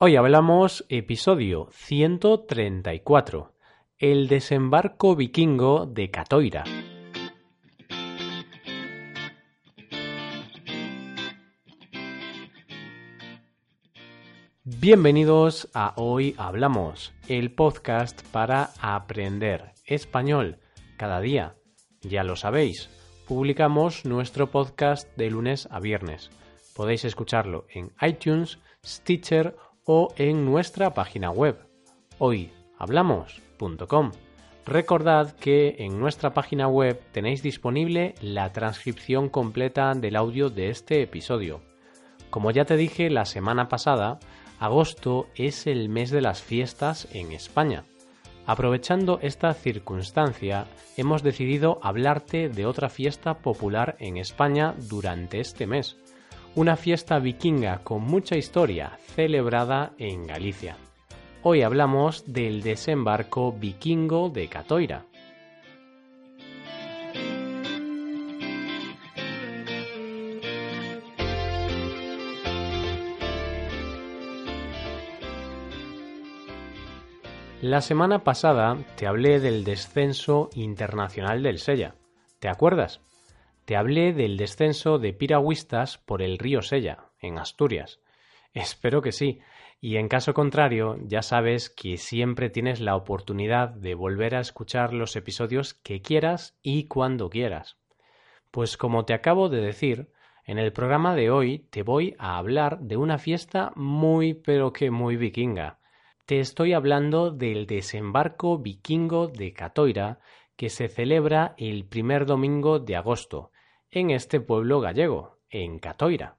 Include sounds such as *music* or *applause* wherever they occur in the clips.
Hoy hablamos episodio 134, el desembarco vikingo de Catoira. Bienvenidos a Hoy Hablamos, el podcast para aprender español cada día. Ya lo sabéis, publicamos nuestro podcast de lunes a viernes. Podéis escucharlo en iTunes, Stitcher o en nuestra página web hoyhablamos.com. Recordad que en nuestra página web tenéis disponible la transcripción completa del audio de este episodio. Como ya te dije la semana pasada, agosto es el mes de las fiestas en España. Aprovechando esta circunstancia, hemos decidido hablarte de otra fiesta popular en España durante este mes, una fiesta vikinga con mucha historia celebrada en Galicia. Hoy hablamos del desembarco vikingo de Catoira. La semana pasada te hablé del descenso internacional del Sella. ¿Te acuerdas? Te hablé del descenso de piragüistas por el río Sella, en Asturias. *laughs* Espero que sí, y en caso contrario, ya sabes que siempre tienes la oportunidad de volver a escuchar los episodios que quieras y cuando quieras. Pues como te acabo de decir, en el programa de hoy te voy a hablar de una fiesta muy pero que muy vikinga. Te estoy hablando del desembarco vikingo de Catoira que se celebra el primer domingo de agosto en este pueblo gallego, en Catoira.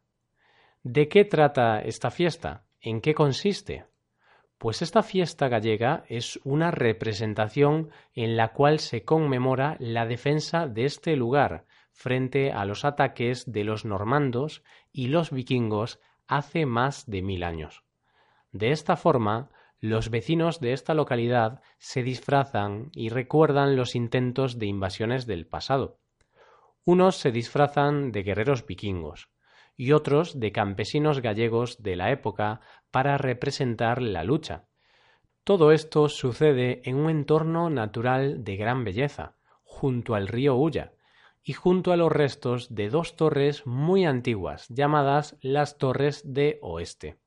¿De qué trata esta fiesta? ¿En qué consiste? Pues esta fiesta gallega es una representación en la cual se conmemora la defensa de este lugar frente a los ataques de los normandos y los vikingos hace más de mil años. De esta forma, los vecinos de esta localidad se disfrazan y recuerdan los intentos de invasiones del pasado. Unos se disfrazan de guerreros vikingos y otros de campesinos gallegos de la época para representar la lucha. Todo esto sucede en un entorno natural de gran belleza, junto al río Ulla, y junto a los restos de dos torres muy antiguas llamadas las Torres de Oeste.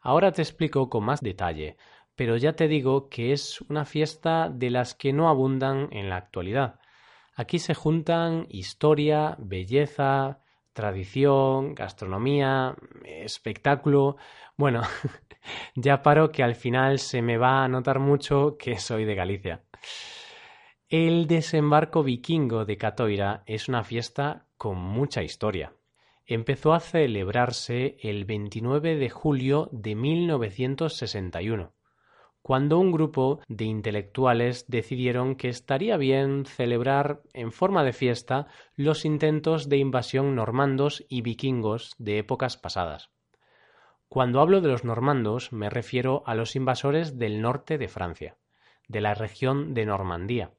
Ahora te explico con más detalle, pero ya te digo que es una fiesta de las que no abundan en la actualidad, Aquí se juntan historia, belleza, tradición, gastronomía, espectáculo. Bueno, *laughs* ya paro que al final se me va a notar mucho que soy de Galicia. El desembarco vikingo de Catoira es una fiesta con mucha historia. Empezó a celebrarse el 29 de julio de 1961 cuando un grupo de intelectuales decidieron que estaría bien celebrar en forma de fiesta los intentos de invasión normandos y vikingos de épocas pasadas. Cuando hablo de los normandos me refiero a los invasores del norte de Francia, de la región de Normandía.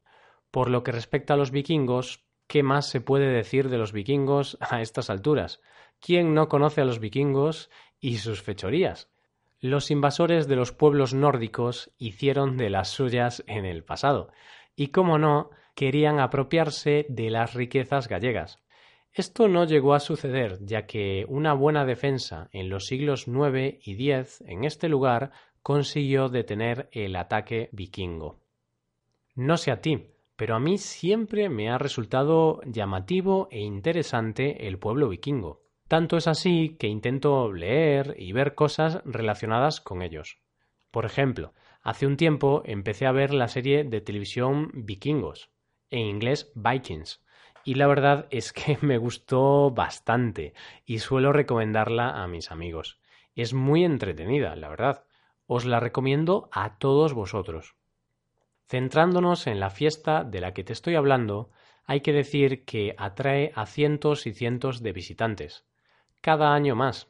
Por lo que respecta a los vikingos, ¿qué más se puede decir de los vikingos a estas alturas? ¿Quién no conoce a los vikingos y sus fechorías? Los invasores de los pueblos nórdicos hicieron de las suyas en el pasado, y como no, querían apropiarse de las riquezas gallegas. Esto no llegó a suceder, ya que una buena defensa en los siglos IX y X en este lugar consiguió detener el ataque vikingo. No sé a ti, pero a mí siempre me ha resultado llamativo e interesante el pueblo vikingo. Tanto es así que intento leer y ver cosas relacionadas con ellos. Por ejemplo, hace un tiempo empecé a ver la serie de televisión Vikingos, en inglés Vikings, y la verdad es que *laughs* me gustó bastante y suelo recomendarla a mis amigos. Es muy entretenida, la verdad. Os la recomiendo a todos vosotros. Centrándonos en la fiesta de la que te estoy hablando, hay que decir que atrae a cientos y cientos de visitantes cada año más.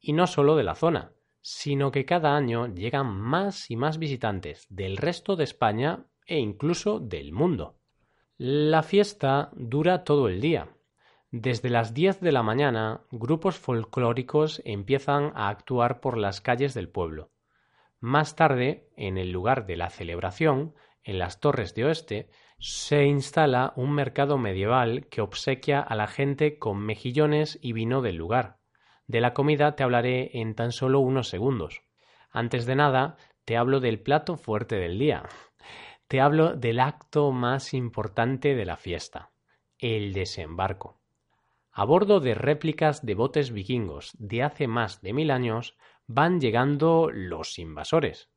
Y no solo de la zona, sino que cada año llegan más y más visitantes del resto de España e incluso del mundo. La fiesta dura todo el día. Desde las 10 de la mañana, grupos folclóricos empiezan a actuar por las calles del pueblo. Más tarde, en el lugar de la celebración, en las Torres de Oeste, se instala un mercado medieval que obsequia a la gente con mejillones y vino del lugar. De la comida te hablaré en tan solo unos segundos. Antes de nada, te hablo del plato fuerte del día. Te hablo del acto más importante de la fiesta, el desembarco. A bordo de réplicas de botes vikingos de hace más de mil años, van llegando los invasores.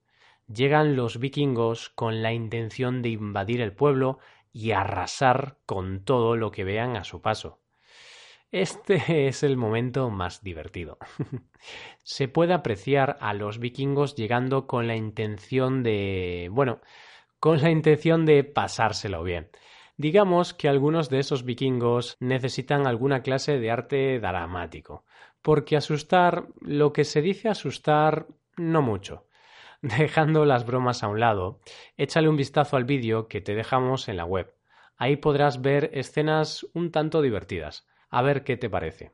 Llegan los vikingos con la intención de invadir el pueblo y arrasar con todo lo que vean a su paso. Este *laughs* es el momento más divertido. *laughs* Se puede apreciar a los vikingos llegando con la intención de... bueno, con la intención de pasárselo bien. Digamos que algunos de esos vikingos necesitan alguna clase de arte dramático, porque asustar, lo que se dice asustar, no mucho. *laughs* Dejando las bromas a un lado, échale un vistazo al vídeo que te dejamos en la web. Ahí podrás ver escenas un tanto divertidas. A ver qué te parece.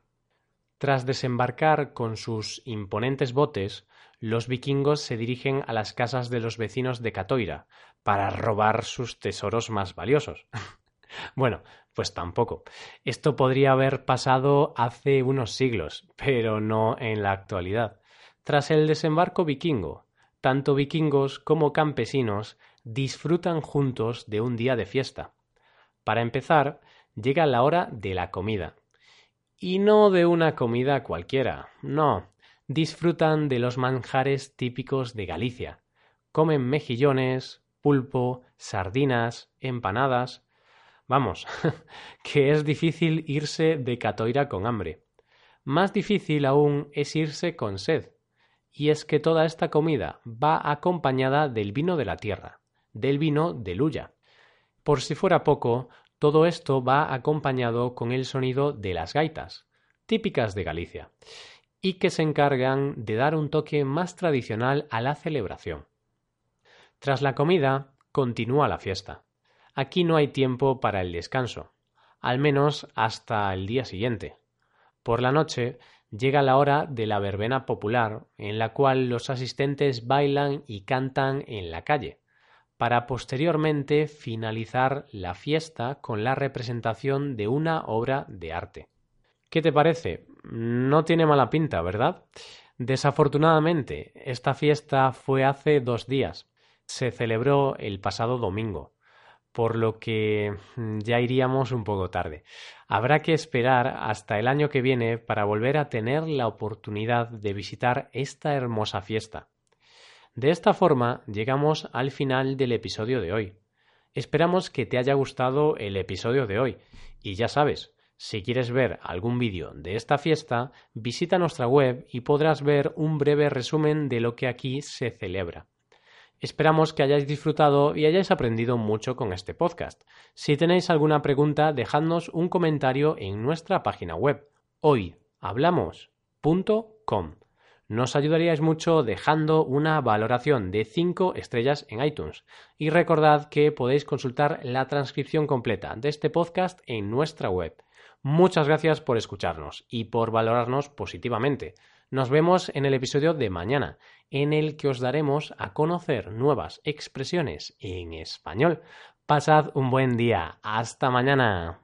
Tras desembarcar con sus imponentes botes, los vikingos se dirigen a las casas de los vecinos de Catoira para robar sus tesoros más valiosos. *laughs* bueno, pues tampoco. Esto podría haber pasado hace unos siglos, pero no en la actualidad. Tras el desembarco vikingo, tanto vikingos como campesinos disfrutan juntos de un día de fiesta. Para empezar, llega la hora de la comida. Y no de una comida cualquiera, no, disfrutan de los manjares típicos de Galicia. Comen mejillones, pulpo, sardinas, empanadas. Vamos, *laughs* que es difícil irse de Catoira con hambre. Más difícil aún es irse con sed. Y es que toda esta comida va acompañada del vino de la tierra, del vino de Luya. Por si fuera poco, todo esto va acompañado con el sonido de las gaitas, típicas de Galicia y que se encargan de dar un toque más tradicional a la celebración. Tras la comida, continúa la fiesta. Aquí no hay tiempo para el descanso, al menos hasta el día siguiente. Por la noche llega la hora de la verbena popular, en la cual los asistentes bailan y cantan en la calle, para posteriormente finalizar la fiesta con la representación de una obra de arte. ¿Qué te parece? No tiene mala pinta, ¿verdad? Desafortunadamente, esta fiesta fue hace dos días. Se celebró el pasado domingo, por lo que mm, ya iríamos un poco tarde. Habrá que esperar hasta el año que viene para volver a tener la oportunidad de visitar esta hermosa fiesta. De esta forma llegamos al final del episodio de hoy. Esperamos que te haya gustado el episodio de hoy y ya sabes, si quieres ver algún vídeo de esta fiesta, visita nuestra web y podrás ver un breve resumen de lo que aquí se celebra. Esperamos que hayáis disfrutado y hayáis aprendido mucho con este podcast. Si tenéis alguna pregunta, dejadnos un comentario en nuestra página web hoyhablamos.com. Nos ayudaríais mucho dejando una valoración de 5 estrellas en iTunes. Y recordad que podéis consultar la transcripción completa de este podcast en nuestra web Muchas gracias por escucharnos y por valorarnos positivamente. Nos vemos en el episodio de mañana, en el que os daremos a conocer nuevas expresiones en español. Pasad un buen día. Hasta mañana.